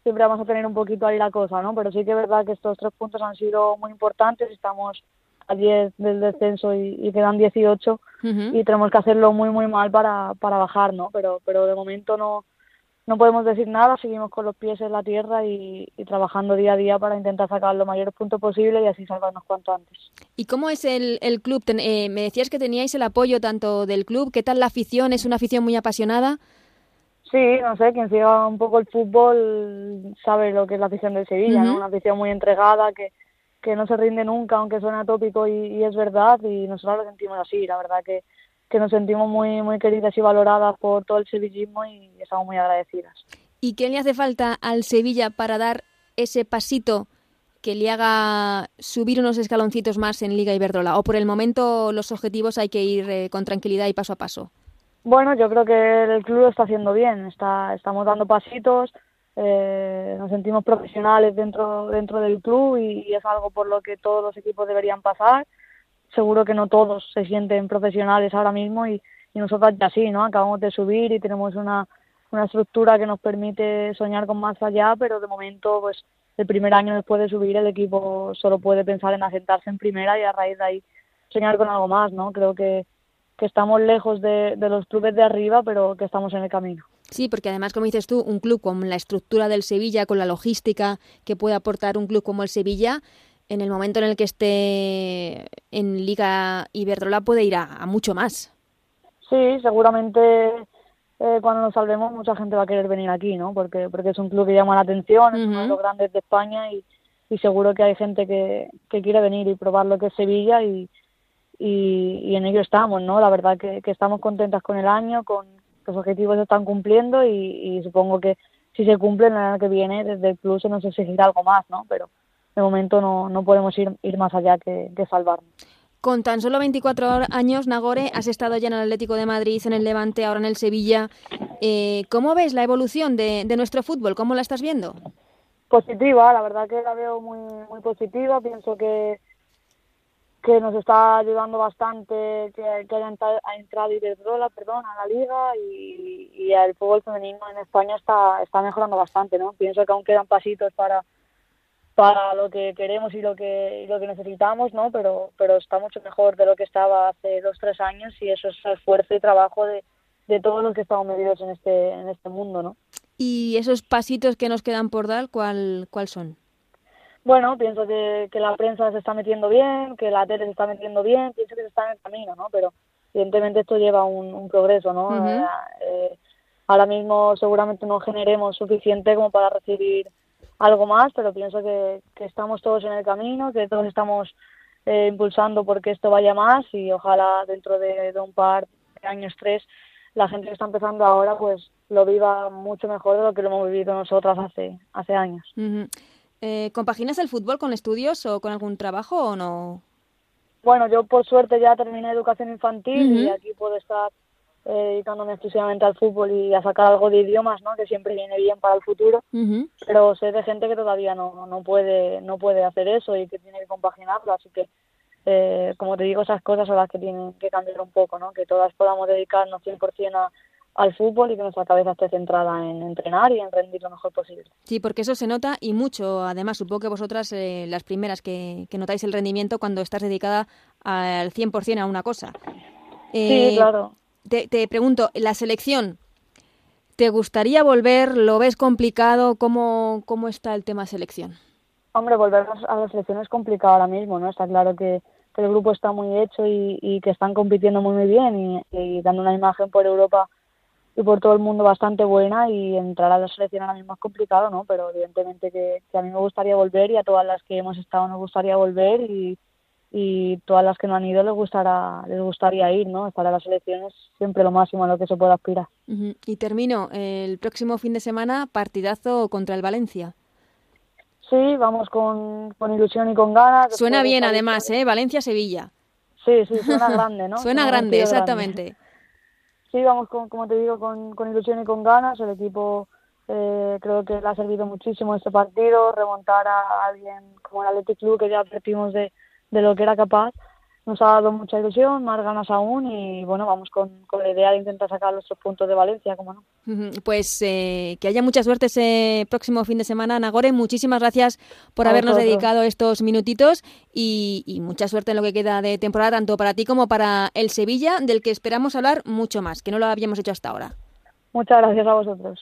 siempre vamos a tener un poquito ahí la cosa, ¿no? Pero sí que es verdad que estos tres puntos han sido muy importantes, estamos a 10 del descenso y, quedan 18 y tenemos que hacerlo muy muy mal para, para bajar, ¿no? Pero pero de momento no no podemos decir nada, seguimos con los pies en la tierra y, trabajando día a día para intentar sacar los mayores puntos posibles y así salvarnos cuanto antes. ¿Y cómo es el, el club? Eh, me decías que teníais el apoyo tanto del club, ¿qué tal la afición? ¿Es una afición muy apasionada? Sí, no sé, quien siga un poco el fútbol sabe lo que es la afición del Sevilla, ¿no? Una afición muy entregada que, que no se rinde nunca, aunque suena tópico y, y es verdad, y nosotros lo sentimos así, la verdad que que nos sentimos muy, muy queridas y valoradas por todo el sevillismo y estamos muy agradecidas. ¿Y qué le hace falta al Sevilla para dar ese pasito que le haga subir unos escaloncitos más en Liga Iberdrola? ¿O por el momento los objetivos hay que ir eh, con tranquilidad y paso a paso? Bueno, yo creo que el club lo está haciendo bien, está, estamos dando pasitos, eh, nos sentimos profesionales dentro, dentro del club y, es algo por lo que todos los equipos deberían pasar seguro que no todos se sienten profesionales ahora mismo y, y nosotros ya sí, ¿no? Acabamos de subir y tenemos una, una estructura que nos permite soñar con más allá, pero de momento, pues el primer año después de subir el equipo solo puede pensar en asentarse en primera y a raíz de ahí soñar con algo más, ¿no? Creo que, que estamos lejos de, de los clubes de arriba, pero que estamos en el camino. Sí, porque además, como dices tú, un club con la estructura del Sevilla, con la logística que puede aportar un club como el Sevilla, en el momento en el que esté en Liga Iberdrola puede ir a, mucho más. Sí, seguramente eh, cuando nos salvemos mucha gente va a querer venir aquí, ¿no? Porque, porque es un club que llama la atención, es uno de los grandes de España y, y seguro que hay gente que, que quiere venir y probar lo que es Sevilla y, y, en ello estamos, ¿no? La verdad que, que estamos contentas con el año, con los objetivos se están cumpliendo y, y supongo que si se cumplen el año que viene desde el club se nos exigirá algo más, ¿no? Pero de momento no, no podemos ir, ir más allá que, que salvarnos. Con tan solo 24 años, Nagore, has estado ya en el Atlético de Madrid, en el Levante, ahora en el Sevilla. Eh, ¿Cómo ves la evolución de, de, nuestro fútbol? ¿Cómo la estás viendo? Positiva, la verdad que la veo muy, muy positiva. Pienso que, que nos está ayudando bastante que, que haya entrado Iberdrola, perdón, a la liga y, y el fútbol femenino en España está, está mejorando bastante, ¿no? Pienso que aún quedan pasitos para para lo que queremos y lo que lo que necesitamos, ¿no? Pero pero está mucho mejor de lo que estaba hace dos tres años y eso es esfuerzo y trabajo de, de todos los que estamos metidos en este en este mundo, ¿no? Y esos pasitos que nos quedan por dar, ¿cuál cuál son? Bueno, pienso que, que la prensa se está metiendo bien, que la tele se está metiendo bien, pienso que se está en el camino, ¿no? Pero evidentemente esto lleva un, un progreso, ¿no? eh, ahora mismo seguramente no generemos suficiente como para recibir algo más, pero pienso que, que estamos todos en el camino, que todos estamos eh, impulsando porque esto vaya más y ojalá dentro de, un par de años, tres, la gente que está empezando ahora pues lo viva mucho mejor de lo que lo hemos vivido nosotras hace, hace años. eh, ¿Compaginas el fútbol con estudios o con algún trabajo o no? Bueno, yo por suerte ya terminé educación infantil y aquí puedo estar dedicándome exclusivamente al fútbol y a sacar algo de idiomas, ¿no? Que siempre viene bien para el futuro. Pero sé de gente que todavía no, no puede no puede hacer eso y que tiene que compaginarlo, así que eh, como te digo, esas cosas son las que tienen que cambiar un poco, ¿no? Que todas podamos dedicarnos 100% a, al fútbol y que nuestra cabeza esté centrada en entrenar y en rendir lo mejor posible. Sí, porque eso se nota y mucho. Además, supongo que vosotras, eh, las primeras que, que, notáis el rendimiento cuando estás dedicada al 100% a una cosa. sí, claro te, pregunto, la selección, ¿te gustaría volver? ¿Lo ves complicado? ¿Cómo, cómo está el tema selección? Hombre, volver a la selección es complicado ahora mismo, ¿no? Está claro que, el grupo está muy hecho y, que están compitiendo muy, muy bien y, dando una imagen por Europa y por todo el mundo bastante buena y entrar a la selección ahora mismo es complicado, ¿no? Pero evidentemente que, que a mí me gustaría volver y a todas las que hemos estado nos gustaría volver y, y todas las que no han ido les gustará les gustaría ir no estar a las elecciones siempre lo máximo a lo que se pueda aspirar. Y termino el próximo fin de semana partidazo contra el Valencia. Sí vamos con, con ilusión y con ganas suena bien además eh Valencia Sevilla sí sí suena <laughs> grande no suena, grande exactamente. Sí vamos con, como te digo con, con ilusión y con ganas. El equipo eh, creo que le ha servido muchísimo este partido remontar a alguien como el Athletic Club que ya advertimos de de lo que era capaz. Nos ha dado mucha ilusión, más ganas aún y bueno, vamos con, con la idea de intentar sacar los tres puntos de Valencia, como no. Pues eh, que haya mucha suerte ese próximo fin de semana, Nagore. Muchísimas gracias por habernos dedicado estos minutitos y, y mucha suerte en lo que queda de temporada, tanto para ti como para el Sevilla, del que esperamos hablar mucho más, que no lo habíamos hecho hasta ahora. Muchas gracias a vosotros.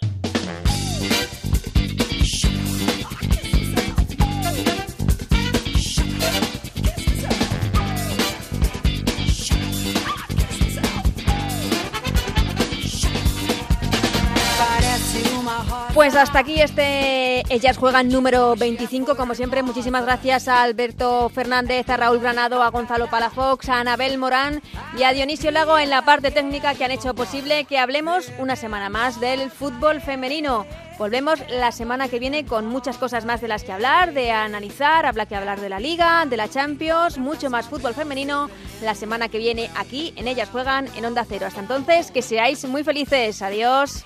Pues hasta aquí este Ellas Juegan número 25. Como siempre, muchísimas gracias a Alberto Fernández, a Raúl Granado, a Gonzalo Palafox, a Anabel Morán y a Dionisio Lago en la parte técnica que han hecho posible que hablemos una semana más del fútbol femenino. Volvemos la semana que viene con muchas cosas más de las que hablar, de analizar, habla que hablar de la Liga, de la Champions, mucho más fútbol femenino. La semana que viene aquí en Ellas Juegan en Onda Cero. Hasta entonces, que seáis muy felices. Adiós.